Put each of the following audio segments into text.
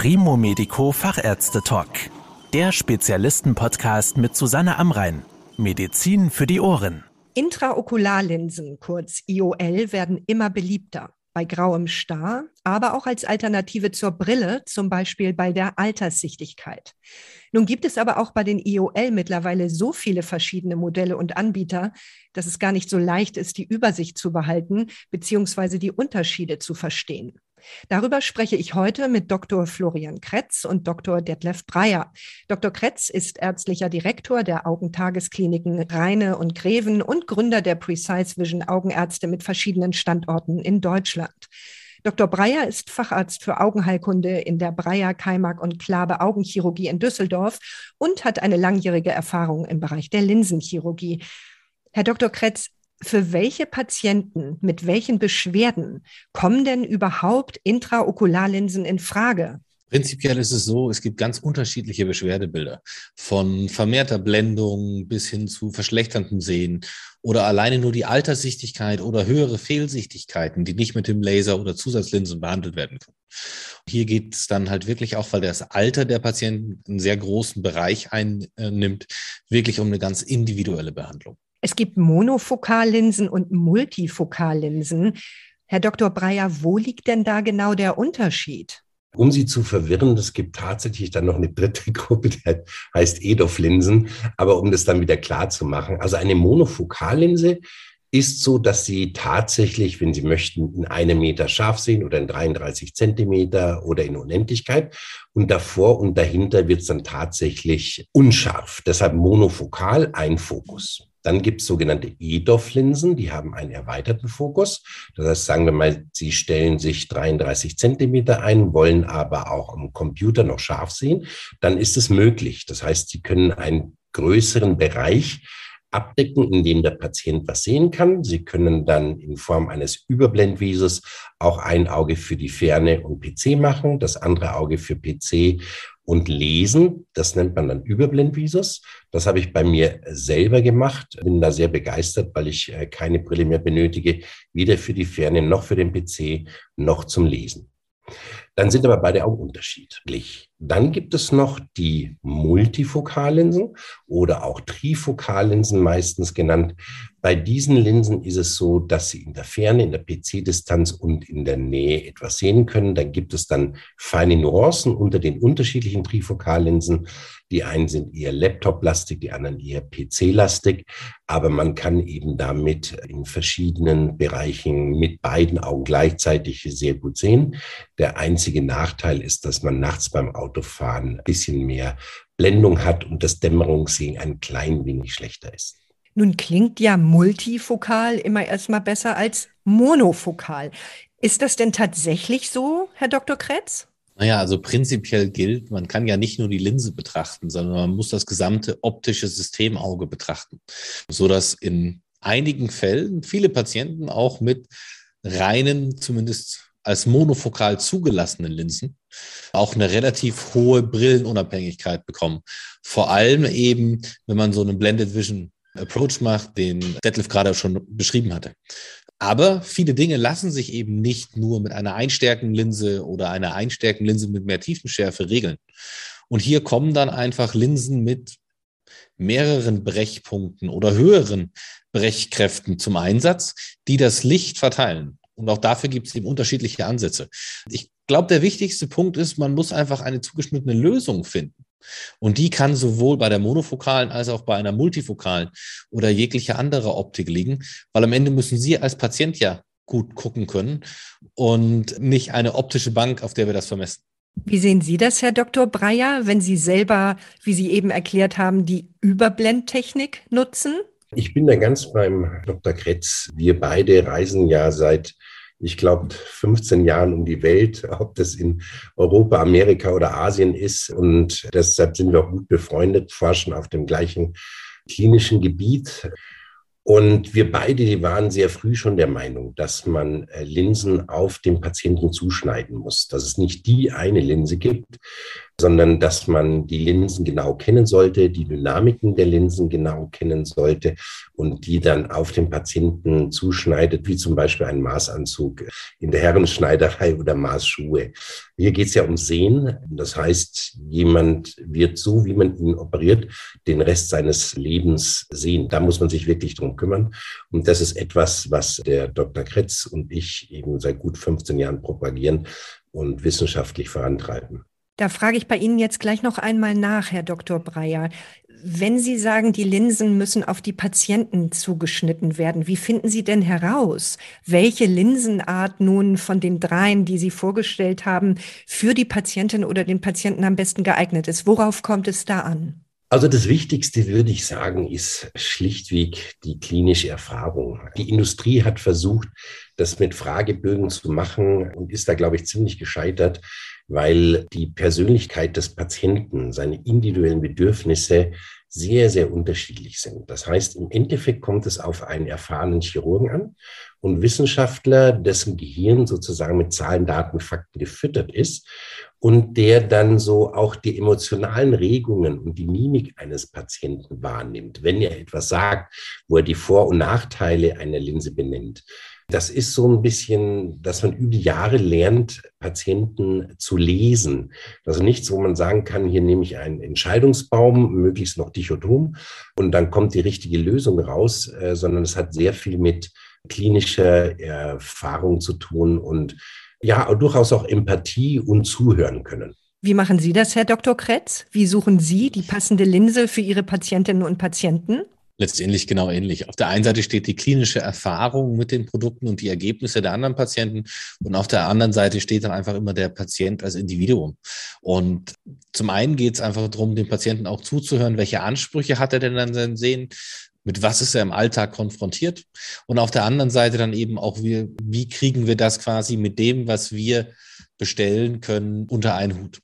Primo Medico Fachärzte Talk. Der Spezialisten-Podcast mit Susanne Amrein. Medizin für die Ohren. Intraokularlinsen, kurz IOL, werden immer beliebter. Bei grauem Star, aber auch als Alternative zur Brille, zum Beispiel bei der Alterssichtigkeit. Nun gibt es aber auch bei den IOL mittlerweile so viele verschiedene Modelle und Anbieter, dass es gar nicht so leicht ist, die Übersicht zu behalten bzw. die Unterschiede zu verstehen. Darüber spreche ich heute mit Dr. Florian Kretz und Dr. Detlef Breyer. Dr. Kretz ist ärztlicher Direktor der Augentageskliniken Rheine und Greven und Gründer der Precise Vision Augenärzte mit verschiedenen Standorten in Deutschland. Dr. Breyer ist Facharzt für Augenheilkunde in der Breyer, Keimak und Klabe Augenchirurgie in Düsseldorf und hat eine langjährige Erfahrung im Bereich der Linsenchirurgie. Herr Dr. Kretz, für welche Patienten mit welchen Beschwerden kommen denn überhaupt Intraokularlinsen in Frage? Prinzipiell ist es so, es gibt ganz unterschiedliche Beschwerdebilder. Von vermehrter Blendung bis hin zu verschlechterndem Sehen oder alleine nur die Alterssichtigkeit oder höhere Fehlsichtigkeiten, die nicht mit dem Laser oder Zusatzlinsen behandelt werden können. Hier geht es dann halt wirklich auch, weil das Alter der Patienten einen sehr großen Bereich einnimmt, wirklich um eine ganz individuelle Behandlung. Es gibt Monofokallinsen und Multifokallinsen. Herr Dr. Breyer, wo liegt denn da genau der Unterschied? Um sie zu verwirren, es gibt tatsächlich dann noch eine dritte Gruppe, die heißt EDOF-Linsen. Aber um das dann wieder klar zu machen, also eine Monofokallinse ist so, dass Sie tatsächlich, wenn Sie möchten, in einem Meter scharf sehen oder in 33 Zentimeter oder in Unendlichkeit. Und davor und dahinter wird es dann tatsächlich unscharf. Deshalb monofokal, ein Fokus. Dann gibt es sogenannte EDOF-Linsen, die haben einen erweiterten Fokus. Das heißt, sagen wir mal, Sie stellen sich 33 Zentimeter ein, wollen aber auch am Computer noch scharf sehen, dann ist es möglich. Das heißt, Sie können einen größeren Bereich abdecken, in dem der Patient was sehen kann. Sie können dann in Form eines Überblendvisus auch ein Auge für die Ferne und PC machen, das andere Auge für PC und Lesen. Das nennt man dann Überblendvisus. Das habe ich bei mir selber gemacht. Bin da sehr begeistert, weil ich äh, keine Brille mehr benötige, weder für die Ferne noch für den PC noch zum Lesen. Dann sind aber beide auch unterschiedlich. Dann gibt es noch die Multifokallinsen oder auch Trifokallinsen meistens genannt. Bei diesen Linsen ist es so, dass Sie in der Ferne, in der PC-Distanz und in der Nähe etwas sehen können. Da gibt es dann feine Nuancen unter den unterschiedlichen Trifokallinsen. Die einen sind eher Laptop-lastig, die anderen eher PC-lastig. Aber man kann eben damit in verschiedenen Bereichen mit beiden Augen gleichzeitig sehr gut sehen. Der einzige Nachteil ist, dass man nachts beim Autofahren ein bisschen mehr Blendung hat und das Dämmerungssehen ein klein wenig schlechter ist. Nun klingt ja multifokal immer erstmal besser als monofokal. Ist das denn tatsächlich so, Herr Dr. Kretz? Naja, also prinzipiell gilt, man kann ja nicht nur die Linse betrachten, sondern man muss das gesamte optische Systemauge betrachten, sodass in einigen Fällen viele Patienten auch mit reinen, zumindest als monofokal zugelassenen Linsen auch eine relativ hohe Brillenunabhängigkeit bekommen. Vor allem eben, wenn man so einen Blended Vision Approach macht, den Detlef gerade schon beschrieben hatte. Aber viele Dinge lassen sich eben nicht nur mit einer Einstärkenlinse oder einer Einstärkenlinse mit mehr Tiefenschärfe regeln. Und hier kommen dann einfach Linsen mit mehreren Brechpunkten oder höheren Brechkräften zum Einsatz, die das Licht verteilen. Und auch dafür gibt es eben unterschiedliche Ansätze. Ich glaube, der wichtigste Punkt ist, man muss einfach eine zugeschnittene Lösung finden. Und die kann sowohl bei der monofokalen als auch bei einer multifokalen oder jegliche andere Optik liegen, weil am Ende müssen Sie als Patient ja gut gucken können und nicht eine optische Bank, auf der wir das vermessen. Wie sehen Sie das, Herr Dr. Breyer, wenn Sie selber, wie Sie eben erklärt haben, die Überblendtechnik nutzen? Ich bin da ganz beim Dr. Kretz. Wir beide reisen ja seit ich glaube, 15 Jahren um die Welt, ob das in Europa, Amerika oder Asien ist. Und deshalb sind wir auch gut befreundet, forschen auf dem gleichen klinischen Gebiet. Und wir beide waren sehr früh schon der Meinung, dass man äh, Linsen auf den Patienten zuschneiden muss, dass es nicht die eine Linse gibt, sondern dass man die Linsen genau kennen sollte, die Dynamiken der Linsen genau kennen sollte und die dann auf den Patienten zuschneidet, wie zum Beispiel ein Maßanzug in der Herrenschneiderei oder Maßschuhe. Hier geht es ja um Sehen. Das heißt, jemand wird so, wie man ihn operiert, den Rest seines Lebens sehen. Da muss man sich wirklich drum kümmern. Und das ist etwas, was der Dr. Kretz und ich eben seit gut 15 Jahren propagieren und wissenschaftlich vorantreiben. Da frage ich bei Ihnen jetzt gleich noch einmal nach, Herr Dr. Breyer. Wenn Sie sagen, die Linsen müssen auf die Patienten zugeschnitten werden, wie finden Sie denn heraus, welche Linsenart nun von den dreien, die Sie vorgestellt haben, für die Patientin oder den Patienten am besten geeignet ist? Worauf kommt es da an? Also das Wichtigste, würde ich sagen, ist schlichtweg die klinische Erfahrung. Die Industrie hat versucht, das mit Fragebögen zu machen und ist da, glaube ich, ziemlich gescheitert weil die Persönlichkeit des Patienten, seine individuellen Bedürfnisse sehr, sehr unterschiedlich sind. Das heißt, im Endeffekt kommt es auf einen erfahrenen Chirurgen an und Wissenschaftler, dessen Gehirn sozusagen mit Zahlen, Daten, Fakten gefüttert ist und der dann so auch die emotionalen Regungen und die Mimik eines Patienten wahrnimmt, wenn er etwas sagt, wo er die Vor- und Nachteile einer Linse benennt. Das ist so ein bisschen, dass man über die Jahre lernt, Patienten zu lesen. Also nichts, wo man sagen kann, hier nehme ich einen Entscheidungsbaum, möglichst noch dichotom, und dann kommt die richtige Lösung raus, äh, sondern es hat sehr viel mit klinischer Erfahrung zu tun und ja, durchaus auch Empathie und zuhören können. Wie machen Sie das, Herr Dr. Kretz? Wie suchen Sie die passende Linse für Ihre Patientinnen und Patienten? Letztendlich genau ähnlich. Auf der einen Seite steht die klinische Erfahrung mit den Produkten und die Ergebnisse der anderen Patienten und auf der anderen Seite steht dann einfach immer der Patient als Individuum. Und zum einen geht es einfach darum, dem Patienten auch zuzuhören, welche Ansprüche hat er denn an sein Sehen, mit was ist er im Alltag konfrontiert und auf der anderen Seite dann eben auch, wie, wie kriegen wir das quasi mit dem, was wir bestellen können, unter einen Hut.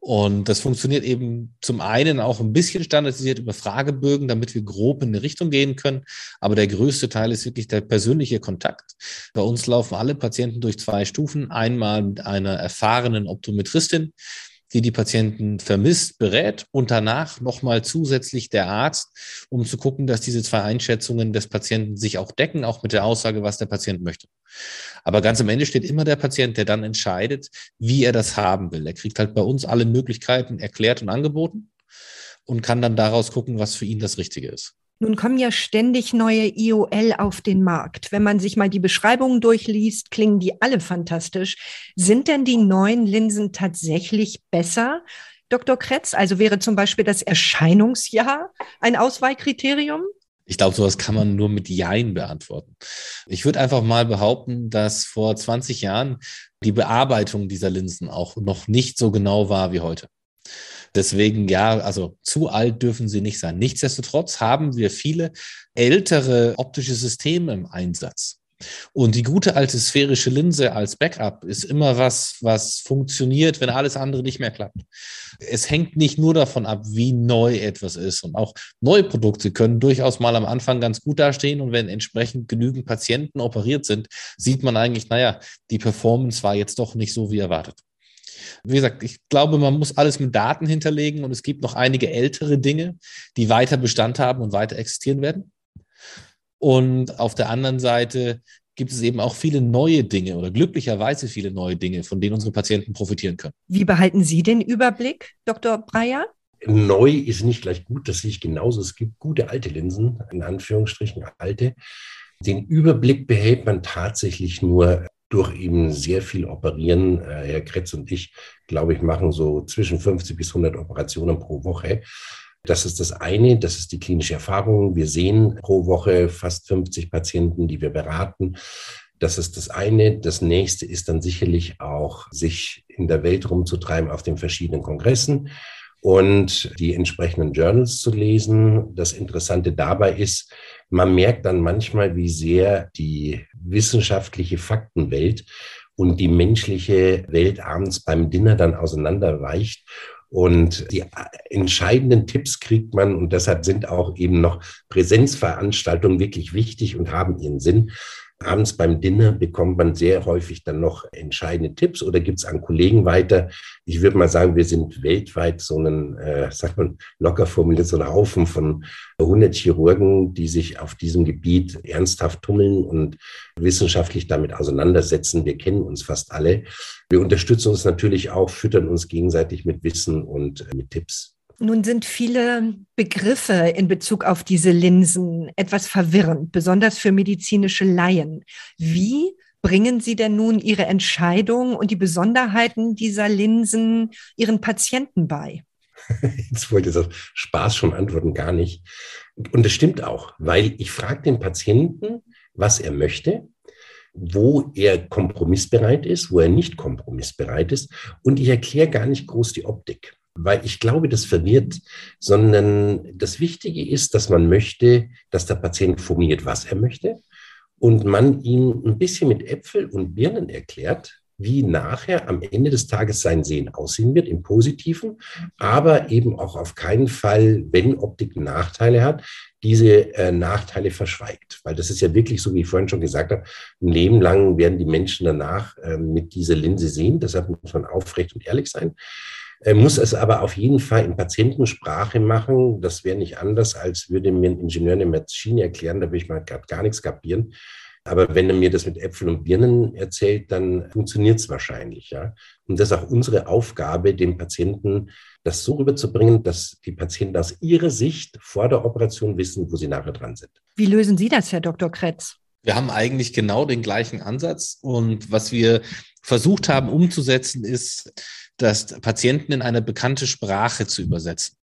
Und das funktioniert eben zum einen auch ein bisschen standardisiert über Fragebögen, damit wir grob in eine Richtung gehen können. Aber der größte Teil ist wirklich der persönliche Kontakt. Bei uns laufen alle Patienten durch zwei Stufen. Einmal mit einer erfahrenen Optometristin, die die Patienten vermisst, berät und danach nochmal zusätzlich der Arzt, um zu gucken, dass diese zwei Einschätzungen des Patienten sich auch decken, auch mit der Aussage, was der Patient möchte. Aber ganz am Ende steht immer der Patient, der dann entscheidet, wie er das haben will. Er kriegt halt bei uns alle Möglichkeiten erklärt und angeboten und kann dann daraus gucken, was für ihn das Richtige ist. Nun kommen ja ständig neue IOL auf den Markt. Wenn man sich mal die Beschreibungen durchliest, klingen die alle fantastisch. Sind denn die neuen Linsen tatsächlich besser? Dr. Kretz, also wäre zum Beispiel das Erscheinungsjahr ein Auswahlkriterium? Ich glaube, sowas kann man nur mit Jein beantworten. Ich würde einfach mal behaupten, dass vor 20 Jahren die Bearbeitung dieser Linsen auch noch nicht so genau war wie heute. Deswegen, ja, also zu alt dürfen sie nicht sein. Nichtsdestotrotz haben wir viele ältere optische Systeme im Einsatz. Und die gute alte sphärische Linse als Backup ist immer was, was funktioniert, wenn alles andere nicht mehr klappt. Es hängt nicht nur davon ab, wie neu etwas ist. Und auch neue Produkte können durchaus mal am Anfang ganz gut dastehen. Und wenn entsprechend genügend Patienten operiert sind, sieht man eigentlich, naja, die Performance war jetzt doch nicht so wie erwartet. Wie gesagt, ich glaube, man muss alles mit Daten hinterlegen und es gibt noch einige ältere Dinge, die weiter Bestand haben und weiter existieren werden. Und auf der anderen Seite gibt es eben auch viele neue Dinge oder glücklicherweise viele neue Dinge, von denen unsere Patienten profitieren können. Wie behalten Sie den Überblick, Dr. Breyer? Neu ist nicht gleich gut, das sehe ich genauso. Es gibt gute alte Linsen, in Anführungsstrichen alte. Den Überblick behält man tatsächlich nur durch eben sehr viel Operieren. Äh, Herr Kretz und ich, glaube ich, machen so zwischen 50 bis 100 Operationen pro Woche. Das ist das eine, das ist die klinische Erfahrung. Wir sehen pro Woche fast 50 Patienten, die wir beraten. Das ist das eine. Das nächste ist dann sicherlich auch, sich in der Welt rumzutreiben auf den verschiedenen Kongressen und die entsprechenden Journals zu lesen. Das Interessante dabei ist, man merkt dann manchmal, wie sehr die wissenschaftliche Faktenwelt und die menschliche Welt abends beim Dinner dann auseinanderweicht. Und die entscheidenden Tipps kriegt man und deshalb sind auch eben noch Präsenzveranstaltungen wirklich wichtig und haben ihren Sinn. Abends beim Dinner bekommt man sehr häufig dann noch entscheidende Tipps oder gibt es an Kollegen weiter. Ich würde mal sagen, wir sind weltweit so einen, äh, sagt man locker formuliert, so ein Haufen von 100 Chirurgen, die sich auf diesem Gebiet ernsthaft tummeln und wissenschaftlich damit auseinandersetzen. Wir kennen uns fast alle. Wir unterstützen uns natürlich auch, füttern uns gegenseitig mit Wissen und äh, mit Tipps. Nun sind viele Begriffe in Bezug auf diese Linsen etwas verwirrend, besonders für medizinische Laien. Wie bringen Sie denn nun Ihre Entscheidung und die Besonderheiten dieser Linsen Ihren Patienten bei? Jetzt wollte ich das Spaß schon antworten, gar nicht. Und das stimmt auch, weil ich frage den Patienten, was er möchte, wo er kompromissbereit ist, wo er nicht kompromissbereit ist. Und ich erkläre gar nicht groß die Optik weil ich glaube, das verwirrt, sondern das Wichtige ist, dass man möchte, dass der Patient formuliert, was er möchte und man ihm ein bisschen mit Äpfel und Birnen erklärt, wie nachher am Ende des Tages sein Sehen aussehen wird, im Positiven, aber eben auch auf keinen Fall, wenn Optik Nachteile hat, diese äh, Nachteile verschweigt. Weil das ist ja wirklich so, wie ich vorhin schon gesagt habe, ein Leben lang werden die Menschen danach äh, mit dieser Linse sehen. Deshalb muss man aufrecht und ehrlich sein. Er muss es aber auf jeden Fall in Patientensprache machen. Das wäre nicht anders, als würde mir ein Ingenieur eine Maschine erklären. Da würde ich mal gerade gar nichts kapieren. Aber wenn er mir das mit Äpfeln und Birnen erzählt, dann funktioniert es wahrscheinlich. Ja? Und das ist auch unsere Aufgabe, dem Patienten das so rüberzubringen, dass die Patienten aus ihrer Sicht vor der Operation wissen, wo sie nachher dran sind. Wie lösen Sie das, Herr Dr. Kretz? Wir haben eigentlich genau den gleichen Ansatz. Und was wir versucht haben umzusetzen, ist, das Patienten in eine bekannte Sprache zu übersetzen.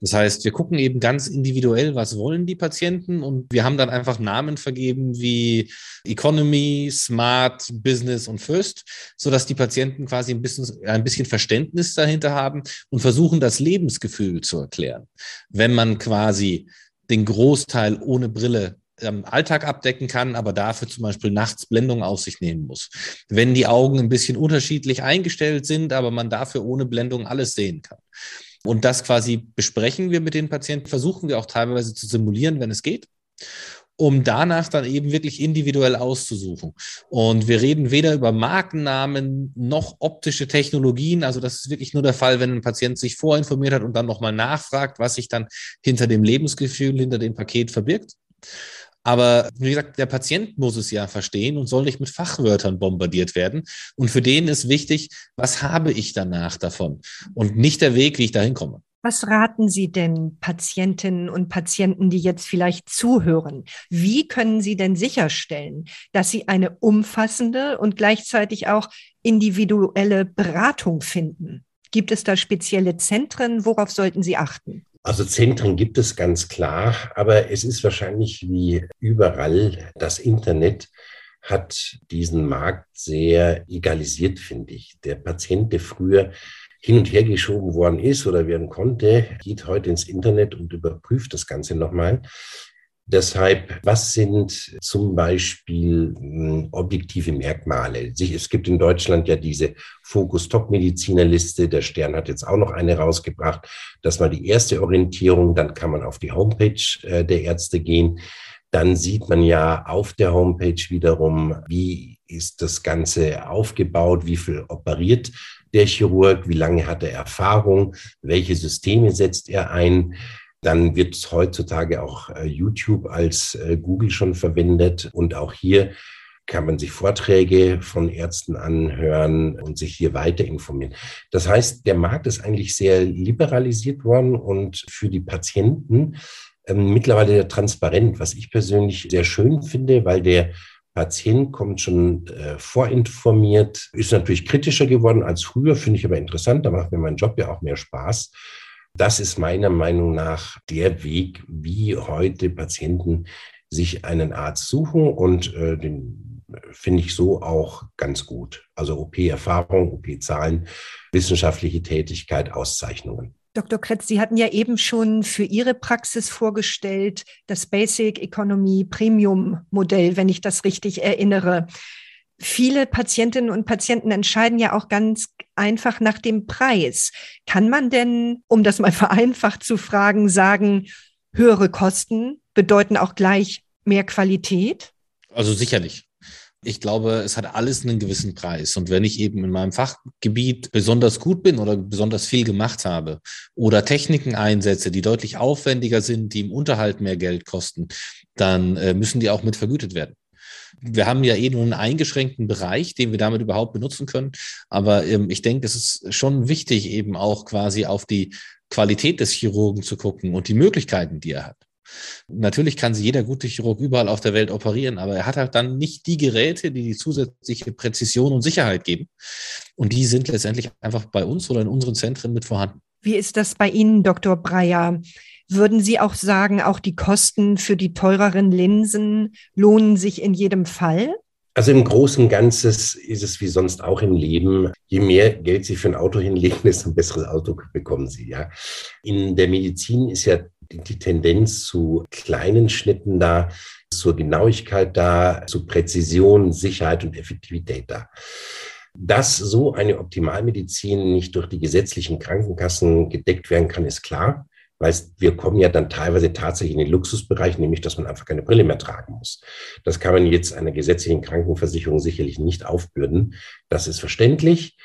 Das heißt, wir gucken eben ganz individuell, was wollen die Patienten und wir haben dann einfach Namen vergeben wie Economy, Smart, Business und First, sodass die Patienten quasi ein bisschen, ein bisschen Verständnis dahinter haben und versuchen, das Lebensgefühl zu erklären. Wenn man quasi den Großteil ohne Brille ähm, Alltag abdecken kann, aber dafür zum Beispiel nachts Blendung auf sich nehmen muss. Wenn die Augen ein bisschen unterschiedlich eingestellt sind, aber man dafür ohne Blendung alles sehen kann. Und das quasi besprechen wir mit den Patienten, versuchen wir auch teilweise zu simulieren, wenn es geht um danach dann eben wirklich individuell auszusuchen. Und wir reden weder über Markennamen noch optische Technologien. Also das ist wirklich nur der Fall, wenn ein Patient sich vorinformiert hat und dann nochmal nachfragt, was sich dann hinter dem Lebensgefühl, hinter dem Paket verbirgt. Aber wie gesagt, der Patient muss es ja verstehen und soll nicht mit Fachwörtern bombardiert werden. Und für den ist wichtig, was habe ich danach davon und nicht der Weg, wie ich dahin komme. Was raten Sie denn Patientinnen und Patienten, die jetzt vielleicht zuhören? Wie können Sie denn sicherstellen, dass sie eine umfassende und gleichzeitig auch individuelle Beratung finden? Gibt es da spezielle Zentren? Worauf sollten Sie achten? Also Zentren gibt es ganz klar, aber es ist wahrscheinlich wie überall, das Internet hat diesen Markt sehr egalisiert, finde ich. Der Patient, der früher hin und her geschoben worden ist oder werden konnte, geht heute ins Internet und überprüft das Ganze nochmal. Deshalb, was sind zum Beispiel hm, objektive Merkmale? Es gibt in Deutschland ja diese Fokus-Top-Mediziner-Liste. Der Stern hat jetzt auch noch eine rausgebracht. Das war die erste Orientierung. Dann kann man auf die Homepage äh, der Ärzte gehen. Dann sieht man ja auf der Homepage wiederum, wie ist das Ganze aufgebaut, wie viel operiert der Chirurg, wie lange hat er Erfahrung, welche Systeme setzt er ein. Dann wird heutzutage auch äh, YouTube als äh, Google schon verwendet. Und auch hier kann man sich Vorträge von Ärzten anhören und sich hier weiter informieren. Das heißt, der Markt ist eigentlich sehr liberalisiert worden und für die Patienten ähm, mittlerweile transparent, was ich persönlich sehr schön finde, weil der Patient kommt schon äh, vorinformiert, ist natürlich kritischer geworden als früher, finde ich aber interessant, da macht mir mein Job ja auch mehr Spaß. Das ist meiner Meinung nach der Weg, wie heute Patienten sich einen Arzt suchen und äh, den finde ich so auch ganz gut. Also OP-Erfahrung, OP-Zahlen, wissenschaftliche Tätigkeit, Auszeichnungen. Dr. Kretz, Sie hatten ja eben schon für Ihre Praxis vorgestellt, das Basic Economy Premium Modell, wenn ich das richtig erinnere. Viele Patientinnen und Patienten entscheiden ja auch ganz einfach nach dem Preis. Kann man denn, um das mal vereinfacht zu fragen, sagen, höhere Kosten bedeuten auch gleich mehr Qualität? Also sicherlich. Ich glaube, es hat alles einen gewissen Preis. Und wenn ich eben in meinem Fachgebiet besonders gut bin oder besonders viel gemacht habe oder Techniken einsetze, die deutlich aufwendiger sind, die im Unterhalt mehr Geld kosten, dann äh, müssen die auch mit vergütet werden. Wir haben ja eh nur einen eingeschränkten Bereich, den wir damit überhaupt benutzen können. Aber ähm, ich denke, es ist schon wichtig, eben auch quasi auf die Qualität des Chirurgen zu gucken und die Möglichkeiten, die er hat. Natürlich kann sich jeder gute Chirurg überall auf der Welt operieren, aber er hat halt dann nicht die Geräte, die die zusätzliche Präzision und Sicherheit geben. Und die sind letztendlich einfach bei uns oder in unseren Zentren mit vorhanden. Wie ist das bei Ihnen, Dr. Breyer? Würden Sie auch sagen, auch die Kosten für die teureren Linsen lohnen sich in jedem Fall? Also im Großen und Ganzen ist es wie sonst auch im Leben. Je mehr Geld Sie für ein Auto hinlegen, desto ein besseres Auto bekommen Sie. Ja. In der Medizin ist ja die Tendenz zu kleinen Schnitten da, zur Genauigkeit da, zu Präzision, Sicherheit und Effektivität da. Dass so eine Optimalmedizin nicht durch die gesetzlichen Krankenkassen gedeckt werden kann, ist klar weil wir kommen ja dann teilweise tatsächlich in den Luxusbereich, nämlich dass man einfach keine Brille mehr tragen muss. Das kann man jetzt einer gesetzlichen Krankenversicherung sicherlich nicht aufbürden. Das ist verständlich.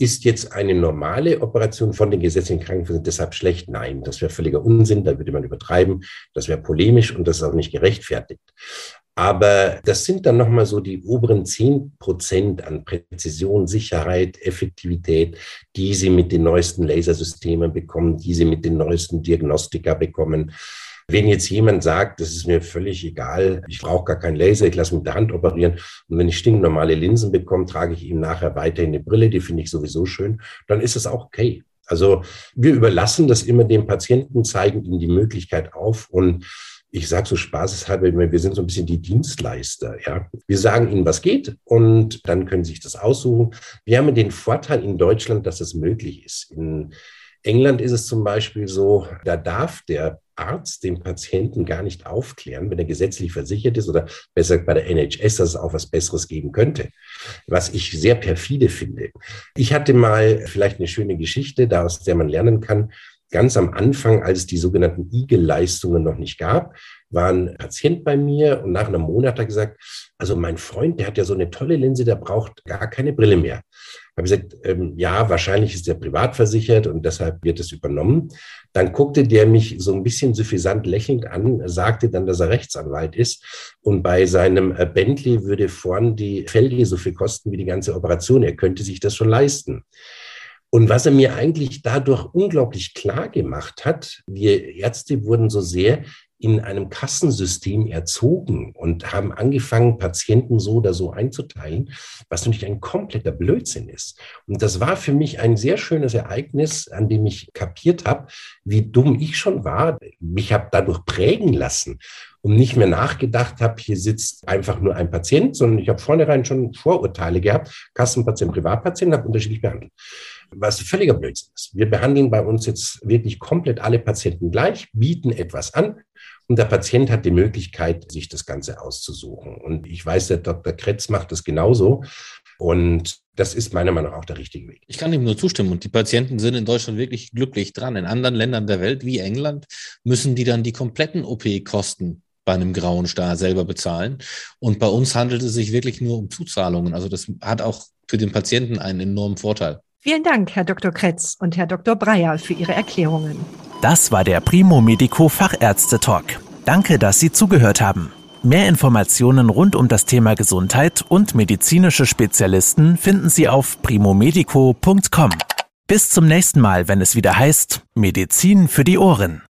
Ist jetzt eine normale Operation von den gesetzlichen Krankenversicherungen deshalb schlecht? Nein, das wäre völliger Unsinn, da würde man übertreiben, das wäre polemisch und das ist auch nicht gerechtfertigt. Aber das sind dann nochmal so die oberen zehn Prozent an Präzision, Sicherheit, Effektivität, die Sie mit den neuesten Lasersystemen bekommen, die Sie mit den neuesten Diagnostika bekommen. Wenn jetzt jemand sagt, das ist mir völlig egal, ich brauche gar keinen Laser, ich lasse mit der Hand operieren und wenn ich stinknormale Linsen bekomme, trage ich ihm nachher weiterhin eine Brille, die finde ich sowieso schön, dann ist es auch okay. Also wir überlassen das immer dem Patienten, zeigen ihm die Möglichkeit auf und ich sage so spaßeshalber wir sind so ein bisschen die Dienstleister. Ja? Wir sagen ihnen, was geht und dann können sie sich das aussuchen. Wir haben den Vorteil in Deutschland, dass es möglich ist. In England ist es zum Beispiel so, da darf der Arzt den Patienten gar nicht aufklären, wenn er gesetzlich versichert ist oder besser bei der NHS, dass es auch was Besseres geben könnte, was ich sehr perfide finde. Ich hatte mal vielleicht eine schöne Geschichte, aus der man lernen kann ganz am Anfang, als es die sogenannten Igel-Leistungen noch nicht gab, war ein Patient bei mir und nach einem Monat hat er gesagt, also mein Freund, der hat ja so eine tolle Linse, der braucht gar keine Brille mehr. Habe ich gesagt, ähm, ja, wahrscheinlich ist er privat versichert und deshalb wird es übernommen. Dann guckte der mich so ein bisschen suffisant lächelnd an, sagte dann, dass er Rechtsanwalt ist und bei seinem äh, Bentley würde vorn die Felge so viel kosten wie die ganze Operation. Er könnte sich das schon leisten. Und was er mir eigentlich dadurch unglaublich klar gemacht hat, wir Ärzte wurden so sehr in einem Kassensystem erzogen und haben angefangen, Patienten so oder so einzuteilen, was natürlich ein kompletter Blödsinn ist. Und das war für mich ein sehr schönes Ereignis, an dem ich kapiert habe, wie dumm ich schon war. Mich habe dadurch prägen lassen und nicht mehr nachgedacht habe, hier sitzt einfach nur ein Patient, sondern ich habe vornherein schon Vorurteile gehabt, Kassenpatient, Privatpatient, habe unterschiedlich behandelt was völliger Blödsinn ist. Wir behandeln bei uns jetzt wirklich komplett alle Patienten gleich, bieten etwas an und der Patient hat die Möglichkeit, sich das Ganze auszusuchen. Und ich weiß, der Dr. Kretz macht das genauso. Und das ist meiner Meinung nach auch der richtige Weg. Ich kann ihm nur zustimmen. Und die Patienten sind in Deutschland wirklich glücklich dran. In anderen Ländern der Welt wie England müssen die dann die kompletten OP-Kosten bei einem grauen Star selber bezahlen. Und bei uns handelt es sich wirklich nur um Zuzahlungen. Also das hat auch für den Patienten einen enormen Vorteil. Vielen Dank, Herr Dr. Kretz und Herr Dr. Breyer, für Ihre Erklärungen. Das war der Primo Medico Fachärzte Talk. Danke, dass Sie zugehört haben. Mehr Informationen rund um das Thema Gesundheit und medizinische Spezialisten finden Sie auf primomedico.com. Bis zum nächsten Mal, wenn es wieder heißt Medizin für die Ohren.